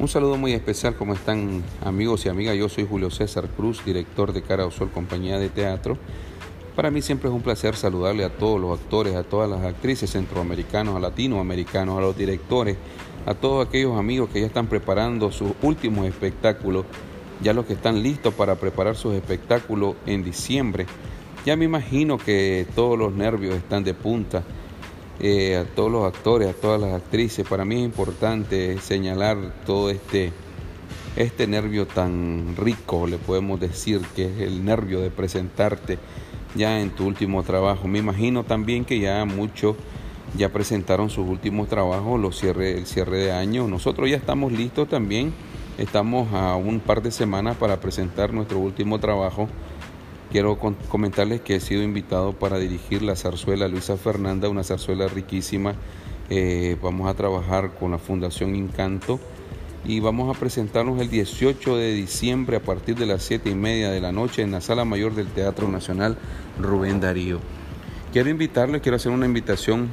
Un saludo muy especial, ¿cómo están amigos y amigas? Yo soy Julio César Cruz, director de Cara o Sol, compañía de teatro. Para mí siempre es un placer saludarle a todos los actores, a todas las actrices centroamericanos, a latinoamericanos, a los directores, a todos aquellos amigos que ya están preparando sus últimos espectáculos, ya los que están listos para preparar sus espectáculos en diciembre. Ya me imagino que todos los nervios están de punta eh, a todos los actores, a todas las actrices. Para mí es importante señalar todo este, este nervio tan rico, le podemos decir, que es el nervio de presentarte ya en tu último trabajo. Me imagino también que ya muchos ya presentaron sus últimos trabajos, los cierre, el cierre de año. Nosotros ya estamos listos también. Estamos a un par de semanas para presentar nuestro último trabajo Quiero comentarles que he sido invitado para dirigir la zarzuela Luisa Fernanda, una zarzuela riquísima. Eh, vamos a trabajar con la Fundación Encanto y vamos a presentarnos el 18 de diciembre a partir de las 7 y media de la noche en la Sala Mayor del Teatro Nacional Rubén Darío. Quiero invitarles, quiero hacer una invitación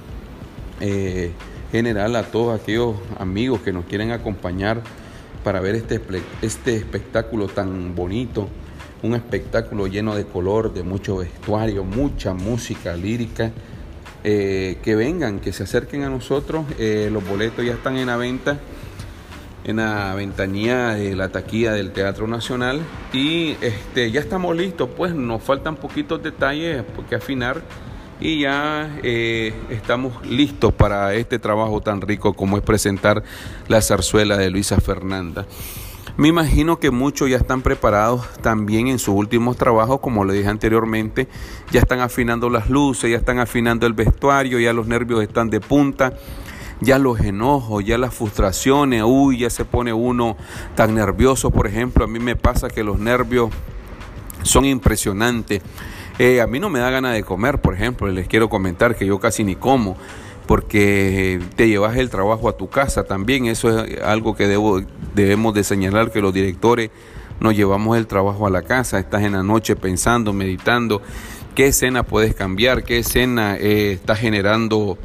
eh, general a todos aquellos amigos que nos quieren acompañar para ver este, este espectáculo tan bonito un espectáculo lleno de color, de mucho vestuario, mucha música lírica. Eh, que vengan, que se acerquen a nosotros. Eh, los boletos ya están en la venta en la ventanilla de la taquilla del Teatro Nacional y este, ya estamos listos, pues nos faltan poquitos detalles que afinar y ya eh, estamos listos para este trabajo tan rico como es presentar la zarzuela de Luisa Fernanda. Me imagino que muchos ya están preparados también en sus últimos trabajos, como le dije anteriormente, ya están afinando las luces, ya están afinando el vestuario, ya los nervios están de punta, ya los enojos, ya las frustraciones, uy, ya se pone uno tan nervioso, por ejemplo, a mí me pasa que los nervios son impresionantes. Eh, a mí no me da ganas de comer, por ejemplo, les quiero comentar que yo casi ni como porque te llevas el trabajo a tu casa también. Eso es algo que debemos de señalar que los directores nos llevamos el trabajo a la casa. Estás en la noche pensando, meditando qué escena puedes cambiar, qué escena eh, está generando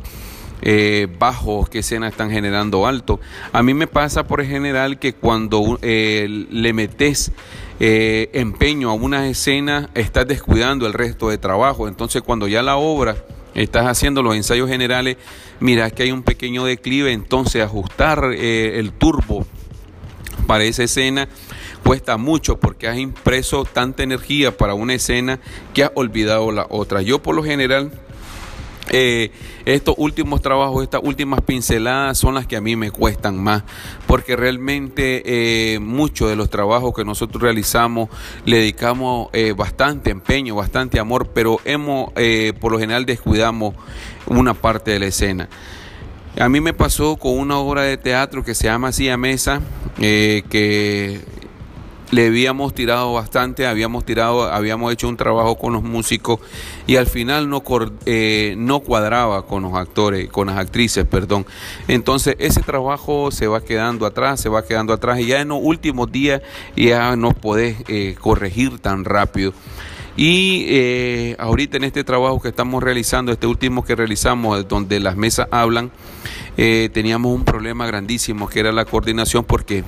eh, bajos, qué escena están generando alto. A mí me pasa por general que cuando eh, le metes empeño a una escena, estás descuidando el resto de trabajo. Entonces cuando ya la obra estás haciendo los ensayos generales, mira que hay un pequeño declive, entonces ajustar eh, el turbo para esa escena cuesta mucho porque has impreso tanta energía para una escena que has olvidado la otra. Yo por lo general eh, estos últimos trabajos, estas últimas pinceladas son las que a mí me cuestan más, porque realmente eh, muchos de los trabajos que nosotros realizamos le dedicamos eh, bastante empeño, bastante amor, pero hemos, por lo general, descuidamos una parte de la escena. A mí me pasó con una obra de teatro que se llama Así a Mesa, que le habíamos tirado bastante, habíamos tirado, habíamos hecho un trabajo con los músicos y al final no, eh, no cuadraba con los actores, con las actrices, perdón. Entonces ese trabajo se va quedando atrás, se va quedando atrás y ya en los últimos días ya no podés eh, corregir tan rápido. Y eh, ahorita en este trabajo que estamos realizando, este último que realizamos, donde las mesas hablan, teníamos un problema grandísimo que era la coordinación porque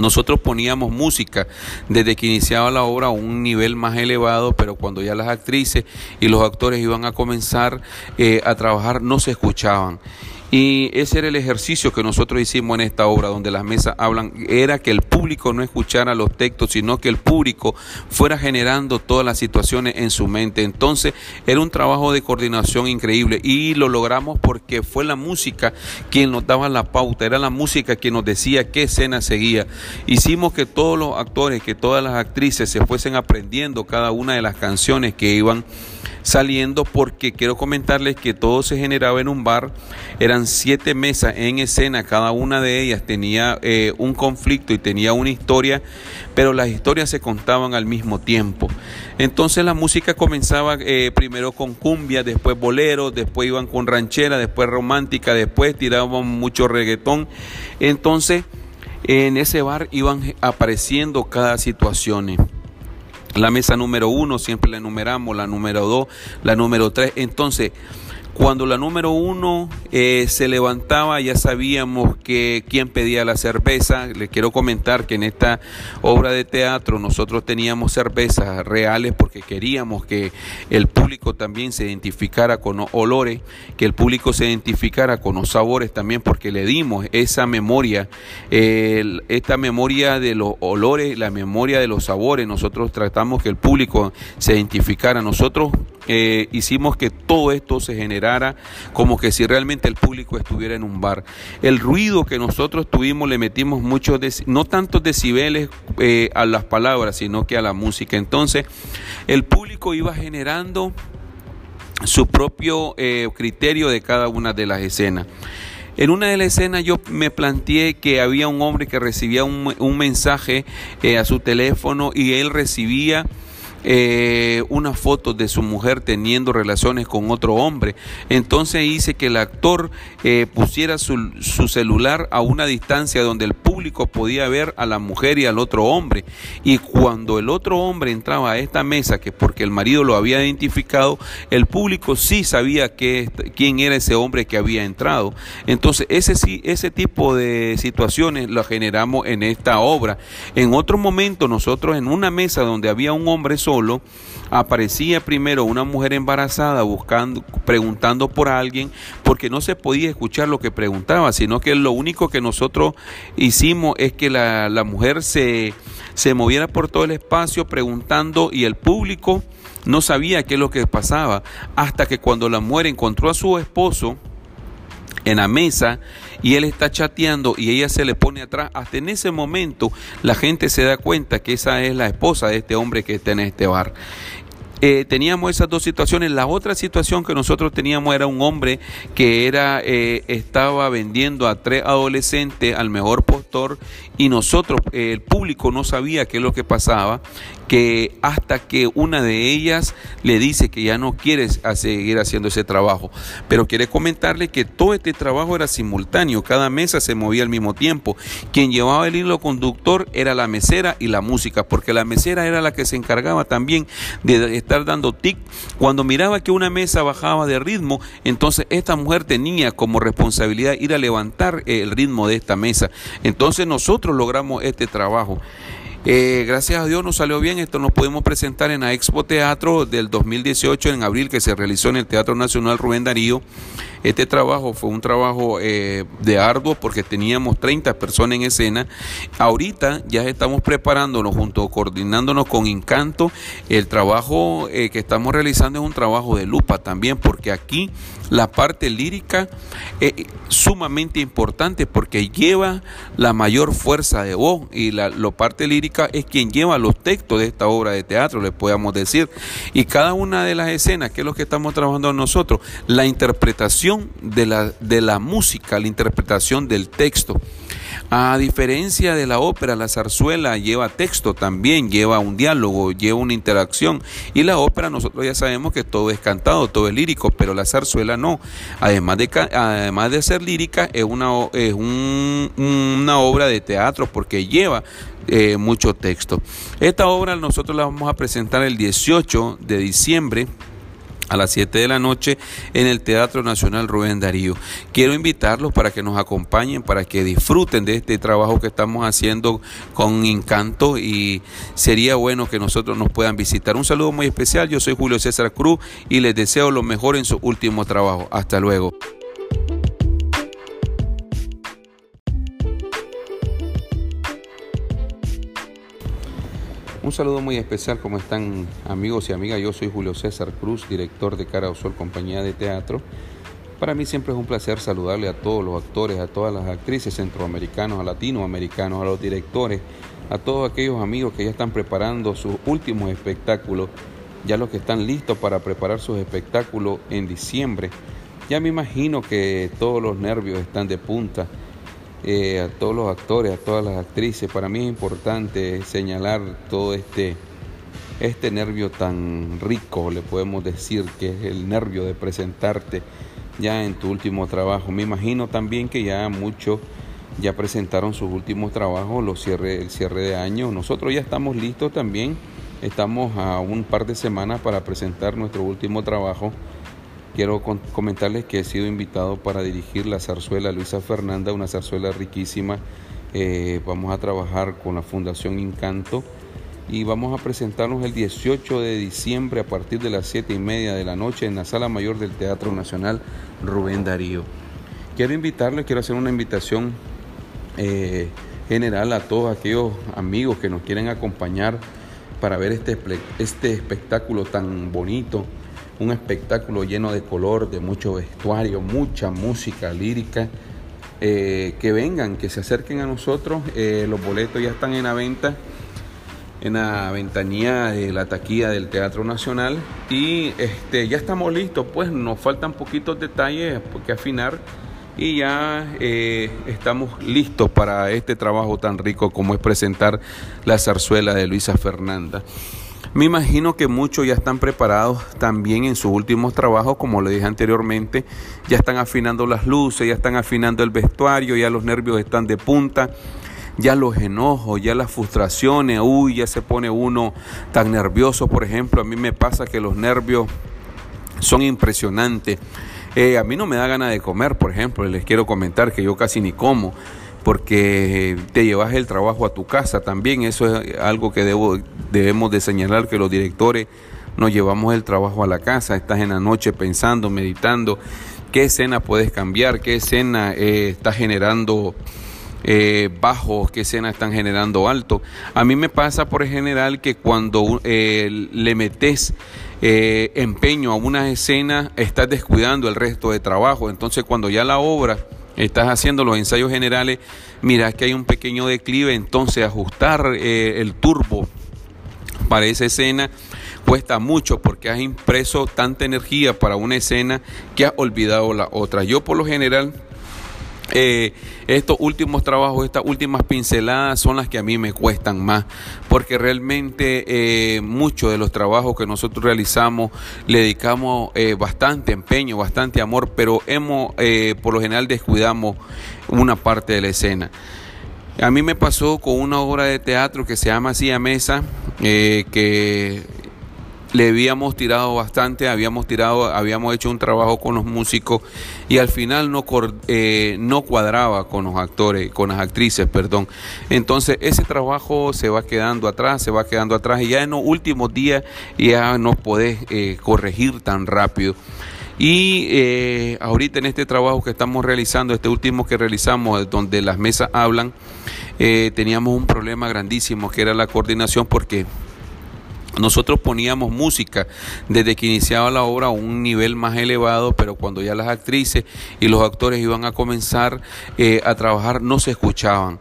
nosotros poníamos música desde que iniciaba la obra a un nivel más elevado, pero cuando ya las actrices y los actores iban a comenzar eh, a trabajar no se escuchaban. Y ese era el ejercicio que nosotros hicimos en esta obra, donde las mesas hablan, era que el público no escuchara los textos, sino que el público fuera generando todas las situaciones en su mente. Entonces era un trabajo de coordinación increíble y lo logramos porque fue la música quien nos daba la pauta, era la música quien nos decía qué escena seguía. Hicimos que todos los actores, que todas las actrices se fuesen aprendiendo cada una de las canciones que iban saliendo porque quiero comentarles que todo se generaba en un bar, eran siete mesas en escena, cada una de ellas tenía eh, un conflicto y tenía una historia, pero las historias se contaban al mismo tiempo. Entonces la música comenzaba eh, primero con cumbia, después bolero, después iban con ranchera, después romántica, después tiraban mucho reggaetón. Entonces en ese bar iban apareciendo cada situación. La mesa número uno siempre la enumeramos, la número dos, la número tres. Entonces, cuando la número uno eh, se levantaba, ya sabíamos que quién pedía la cerveza. Les quiero comentar que en esta obra de teatro nosotros teníamos cervezas reales porque queríamos que el público también se identificara con olores, que el público se identificara con los sabores también porque le dimos esa memoria, esta memoria de los olores, la memoria de los sabores. Nosotros tratamos que el público se identificara. Nosotros eh, hicimos que todo esto se generara como que si realmente el público estuviera en un bar. El ruido que nosotros tuvimos le metimos muchos, no tantos decibeles eh, a las palabras, sino que a la música. Entonces, el público iba generando su propio eh, criterio de cada una de las escenas. En una de las escenas yo me planteé que había un hombre que recibía un, un mensaje a su teléfono y él recibía eh, una foto de su mujer teniendo relaciones con otro hombre. Entonces hice que el actor eh, pusiera su, celular a una distancia donde el público podía ver a la mujer y al otro hombre. Y cuando el otro hombre entraba a esta mesa, que porque el marido lo había identificado, el público sí sabía quién era ese hombre que había entrado. Entonces ese, ese tipo de situaciones lo generamos en esta obra. En otro momento nosotros en una mesa donde había un hombre aparecía primero una mujer embarazada buscando, preguntando por alguien, porque no se podía escuchar lo que preguntaba, sino que lo único que nosotros hicimos es que la, la mujer se, se moviera por todo el espacio preguntando y el público no sabía qué es lo que pasaba, hasta que cuando la mujer encontró a su esposo, en la mesa y él está chateando y ella se le pone atrás, hasta en ese momento la gente se da cuenta que esa es la esposa de este hombre que está en este bar. Eh, teníamos esas dos situaciones. La otra situación que nosotros teníamos era un hombre que era eh, estaba vendiendo a tres adolescentes al mejor postor y nosotros, el público no sabía qué es lo que pasaba que hasta que una de ellas le dice que ya no quiere seguir haciendo ese trabajo. Pero quiere comentarle que todo este trabajo era simultáneo, cada mesa se movía al mismo tiempo. Quien llevaba el hilo conductor era la mesera y la música, porque la mesera era la que se encargaba también de estar dando tic. Cuando miraba que una mesa bajaba de ritmo, entonces esta mujer tenía como responsabilidad ir a levantar el ritmo de esta mesa. Entonces nosotros logramos este trabajo. Eh, gracias a Dios nos salió bien, esto nos pudimos presentar en la Expo Teatro del 2018 en abril que se realizó en el Teatro Nacional Rubén Darío. Este trabajo fue un trabajo eh, de arduo porque teníamos 30 personas en escena. Ahorita ya estamos preparándonos junto, coordinándonos con Encanto. El trabajo eh, que estamos realizando es un trabajo de lupa también porque aquí la parte lírica es sumamente importante porque lleva la mayor fuerza de voz y la, parte lírica es quien lleva los textos de esta obra de teatro, le podemos decir. Y cada una de las escenas, que es lo que estamos trabajando nosotros, la interpretación de la, de la música, la interpretación del texto. A diferencia de la ópera, la zarzuela lleva texto también, lleva un diálogo, lleva una interacción. Y la ópera nosotros ya sabemos que todo es cantado, todo es lírico, pero la zarzuela no. Además de, además de ser lírica, es una, es una obra de teatro porque lleva eh, mucho texto. Esta obra nosotros la vamos a presentar el 18 de diciembre a las 7 de la noche en el Teatro Nacional Rubén Darío. Quiero invitarlos para que nos acompañen, para que disfruten de este trabajo que estamos haciendo con encanto y sería bueno que nosotros nos puedan visitar. Un saludo muy especial, yo soy Julio César Cruz y les deseo lo mejor en su último trabajo. Hasta luego. Un saludo muy especial, ¿cómo están amigos y amigas? Yo soy Julio César Cruz, director de Cara Sol Compañía de Teatro. Para mí siempre es un placer saludarle a todos los actores, a todas las actrices centroamericanos, a latinoamericanos, a los directores, a todos aquellos amigos que ya están preparando sus últimos espectáculos, ya los que están listos para preparar sus espectáculos en diciembre. Ya me imagino que todos los nervios están de punta eh, a todos los actores, a todas las actrices. Para mí es importante señalar todo este, este nervio tan rico, le podemos decir, que es el nervio de presentarte ya en tu último trabajo. Me imagino también que ya muchos ya presentaron sus últimos trabajos, los cierre, el cierre de año. Nosotros ya estamos listos también. Estamos a un par de semanas para presentar nuestro último trabajo quiero comentarles que he sido invitado para dirigir la zarzuela Luisa Fernanda, una zarzuela riquísima. Eh, vamos a trabajar con la Fundación Encanto y vamos a presentarnos el 18 de diciembre a partir de las 7 y media de la noche en la Sala Mayor del Teatro Nacional Rubén Darío. Quiero invitarles, quiero hacer una invitación eh, general a todos aquellos amigos que nos quieren acompañar para ver este, este espectáculo tan bonito, un espectáculo lleno de color, de mucho vestuario, mucha música lírica. Eh, que vengan, que se acerquen a nosotros. Eh, los boletos ya están en la venta en la ventanilla de la taquilla del Teatro Nacional y este, ya estamos listos, pues nos faltan poquitos detalles que afinar y ya eh, estamos listos para este trabajo tan rico como es presentar la zarzuela de Luisa Fernanda. Me imagino que muchos ya están preparados también en sus últimos trabajos, como le dije anteriormente, ya están afinando las luces, ya están afinando el vestuario, ya los nervios están de punta ya los enojos, ya las frustraciones, uy, ya se pone uno tan nervioso, por ejemplo, a mí me pasa que los nervios son impresionantes. Eh, a mí no me da ganas de comer, por ejemplo, les quiero comentar que yo casi ni como porque te llevas el trabajo a tu casa también, eso es algo que debo, debemos de señalar que los directores nos llevamos el trabajo a la casa, estás en la noche pensando, meditando, qué escena puedes cambiar, qué escena eh, está generando eh, bajos, qué escenas están generando alto. A mí me pasa por general que cuando eh, le metes eh, empeño a una escena, estás descuidando el resto de trabajo. Entonces cuando ya la obra estás haciendo los ensayos generales, mira que hay un pequeño declive, entonces ajustar el turbo para esa escena cuesta mucho porque has impreso tanta energía para una escena que has olvidado la otra. Yo por lo general eh, estos últimos trabajos, estas últimas pinceladas son las que a mí me cuestan más, porque realmente eh, muchos de los trabajos que nosotros realizamos le dedicamos eh, bastante empeño, bastante amor, pero hemos, por lo general, descuidamos una parte de la escena. A mí me pasó con una obra de teatro que se llama Así a Mesa, que le habíamos tirado bastante, habíamos tirado, habíamos hecho un trabajo con los músicos y al final no, eh, no cuadraba con los actores, con las actrices, perdón. Entonces ese trabajo se va quedando atrás, se va quedando atrás y ya en los últimos días ya no podés eh, corregir tan rápido. Y eh, ahorita en este trabajo que estamos realizando, este último que realizamos, donde las mesas hablan, teníamos un problema grandísimo que era la coordinación porque nosotros poníamos música desde que iniciaba la obra a un nivel más elevado, pero cuando ya las actrices y los actores iban a comenzar eh, a trabajar no se escuchaban.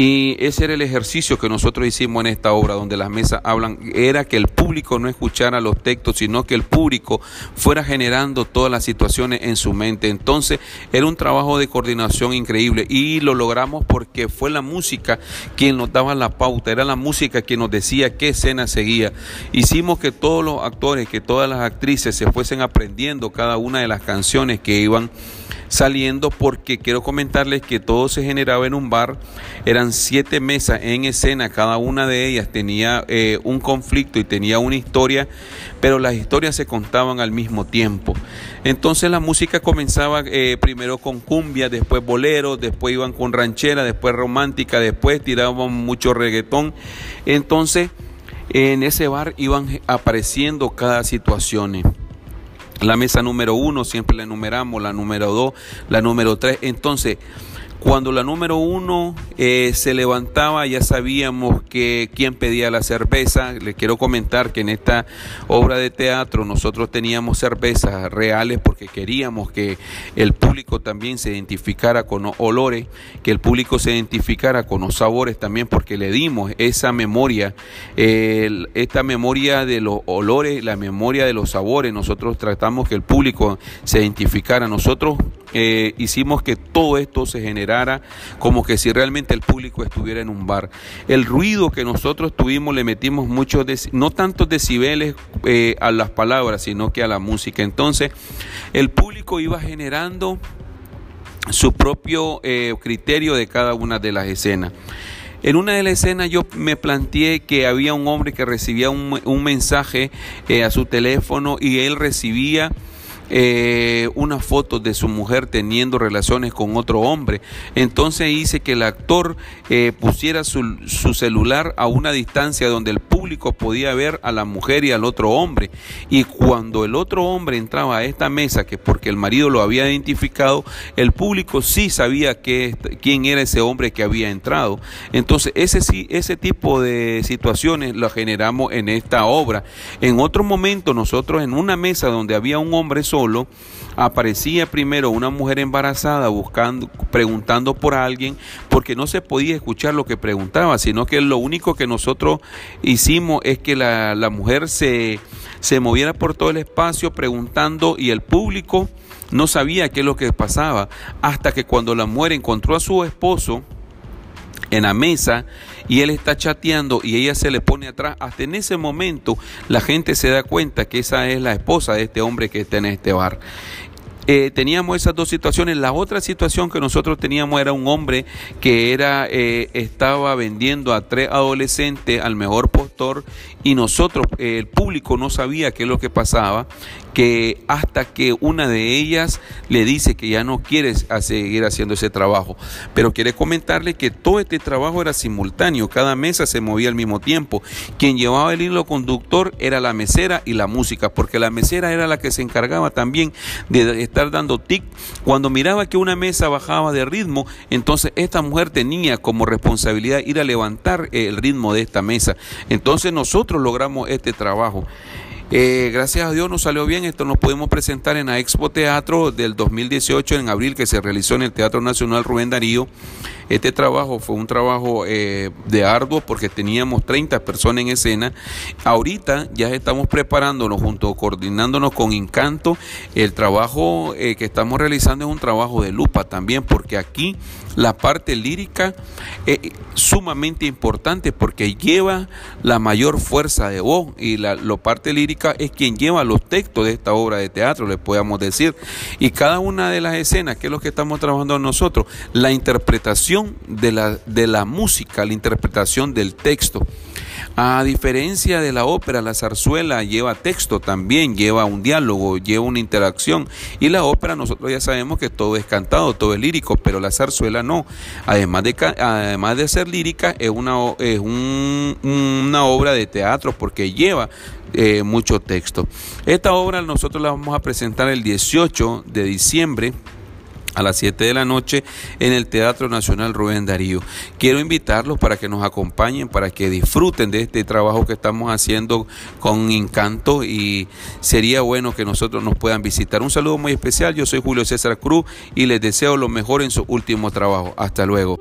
Y ese era el ejercicio que nosotros hicimos en esta obra, donde las mesas hablan, era que el público no escuchara los textos, sino que el público fuera generando todas las situaciones en su mente. Entonces era un trabajo de coordinación increíble y lo logramos porque fue la música quien nos daba la pauta, era la música quien nos decía qué escena seguía. Hicimos que todos los actores, que todas las actrices se fuesen aprendiendo cada una de las canciones que iban saliendo porque quiero comentarles que todo se generaba en un bar, eran siete mesas en escena, cada una de ellas tenía eh, un conflicto y tenía una historia, pero las historias se contaban al mismo tiempo. Entonces la música comenzaba eh, primero con cumbia, después bolero, después iban con ranchera, después romántica, después tiraban mucho reggaetón. Entonces en ese bar iban apareciendo cada situación. La mesa número uno siempre la enumeramos, la número dos, la número tres. Entonces, cuando la número uno eh, se levantaba ya sabíamos que quién pedía la cerveza. Les quiero comentar que en esta obra de teatro nosotros teníamos cervezas reales porque queríamos que el público también se identificara con los olores, que el público se identificara con los sabores también porque le dimos esa memoria, esta memoria de los olores, la memoria de los sabores. Nosotros tratamos que el público se identificara. Nosotros eh, hicimos que todo esto se generara como que si realmente el público estuviera en un bar. El ruido que nosotros tuvimos le metimos muchos, no tantos decibeles eh, a las palabras, sino que a la música. Entonces, el público iba generando su propio eh, criterio de cada una de las escenas. En una de las escenas yo me planteé que había un hombre que recibía un, mensaje a su teléfono y él recibía eh, una foto de su mujer teniendo relaciones con otro hombre. Entonces dice que el actor eh, pusiera su, celular a una distancia donde el público podía ver a la mujer y al otro hombre. Y cuando el otro hombre entraba a esta mesa, que porque el marido lo había identificado, el público sí sabía quién era ese hombre que había entrado. Entonces ese, ese tipo de situaciones lo generamos en esta obra. En otro momento nosotros en una mesa donde había un hombre aparecía primero una mujer embarazada buscando, preguntando por alguien, porque no se podía escuchar lo que preguntaba, sino que lo único que nosotros hicimos es que la, la mujer se, se moviera por todo el espacio preguntando y el público no sabía qué es lo que pasaba, hasta que cuando la mujer encontró a su esposo, en la mesa y él está chateando y ella se le pone atrás, hasta en ese momento la gente se da cuenta que esa es la esposa de este hombre que está en este bar. Eh, teníamos esas dos situaciones. La otra situación que nosotros teníamos era un hombre que era eh, estaba vendiendo a tres adolescentes al mejor postor y nosotros, eh, el público no sabía qué es lo que pasaba, que hasta que una de ellas le dice que ya no quiere seguir haciendo ese trabajo. Pero quiere comentarle que todo este trabajo era simultáneo, cada mesa se movía al mismo tiempo. Quien llevaba el hilo conductor era la mesera y la música, porque la mesera era la que se encargaba también de estar dando tic. Cuando miraba que una mesa bajaba de ritmo, entonces esta mujer tenía como responsabilidad ir a levantar el ritmo de esta mesa. Entonces nosotros logramos este trabajo. Eh, gracias a Dios nos salió bien, esto nos pudimos presentar en la Expo Teatro del 2018 en abril que se realizó en el Teatro Nacional Rubén Darío. Este trabajo fue un trabajo eh, de arduo porque teníamos 30 personas en escena. Ahorita ya estamos preparándonos junto, coordinándonos con Encanto. El trabajo eh, que estamos realizando es un trabajo de lupa también porque aquí la parte lírica es sumamente importante porque lleva la mayor fuerza de voz y la, parte lírica es quien lleva los textos de esta obra de teatro, le podemos decir. Y cada una de las escenas, que es lo que estamos trabajando nosotros, la interpretación de la, de la música, la interpretación del texto. A diferencia de la ópera, la zarzuela lleva texto también, lleva un diálogo, lleva una interacción. Y la ópera nosotros ya sabemos que todo es cantado, todo es lírico, pero la zarzuela no. Además de, además de ser lírica, es una, es una obra de teatro porque lleva eh, mucho texto. Esta obra nosotros la vamos a presentar el 18 de diciembre a las 7 de la noche en el Teatro Nacional Rubén Darío. Quiero invitarlos para que nos acompañen, para que disfruten de este trabajo que estamos haciendo con encanto y sería bueno que nosotros nos puedan visitar. Un saludo muy especial, yo soy Julio César Cruz y les deseo lo mejor en su último trabajo. Hasta luego.